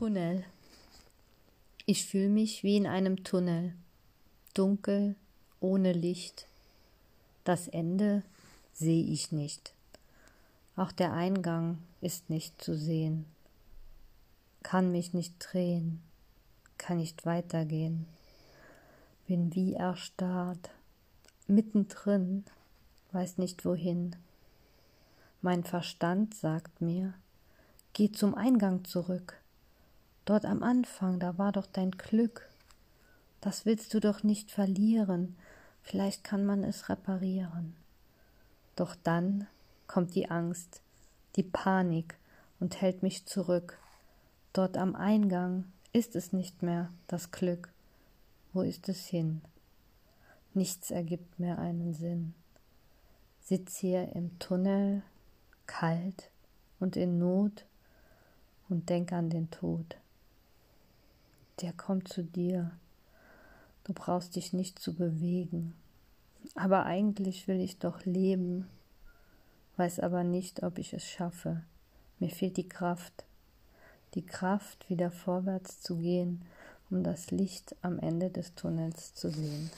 Tunnel. Ich fühle mich wie in einem Tunnel, dunkel, ohne Licht. Das Ende sehe ich nicht. Auch der Eingang ist nicht zu sehen, kann mich nicht drehen, kann nicht weitergehen, bin wie erstarrt, mittendrin, weiß nicht wohin. Mein Verstand sagt mir, geh zum Eingang zurück. Dort am Anfang, da war doch dein Glück. Das willst du doch nicht verlieren, vielleicht kann man es reparieren. Doch dann kommt die Angst, die Panik und hält mich zurück. Dort am Eingang ist es nicht mehr das Glück. Wo ist es hin? Nichts ergibt mehr einen Sinn. Sitz hier im Tunnel, kalt und in Not und denk an den Tod. Der kommt zu dir. Du brauchst dich nicht zu bewegen. Aber eigentlich will ich doch leben weiß aber nicht, ob ich es schaffe. Mir fehlt die Kraft, die Kraft, wieder vorwärts zu gehen, um das Licht am Ende des Tunnels zu sehen.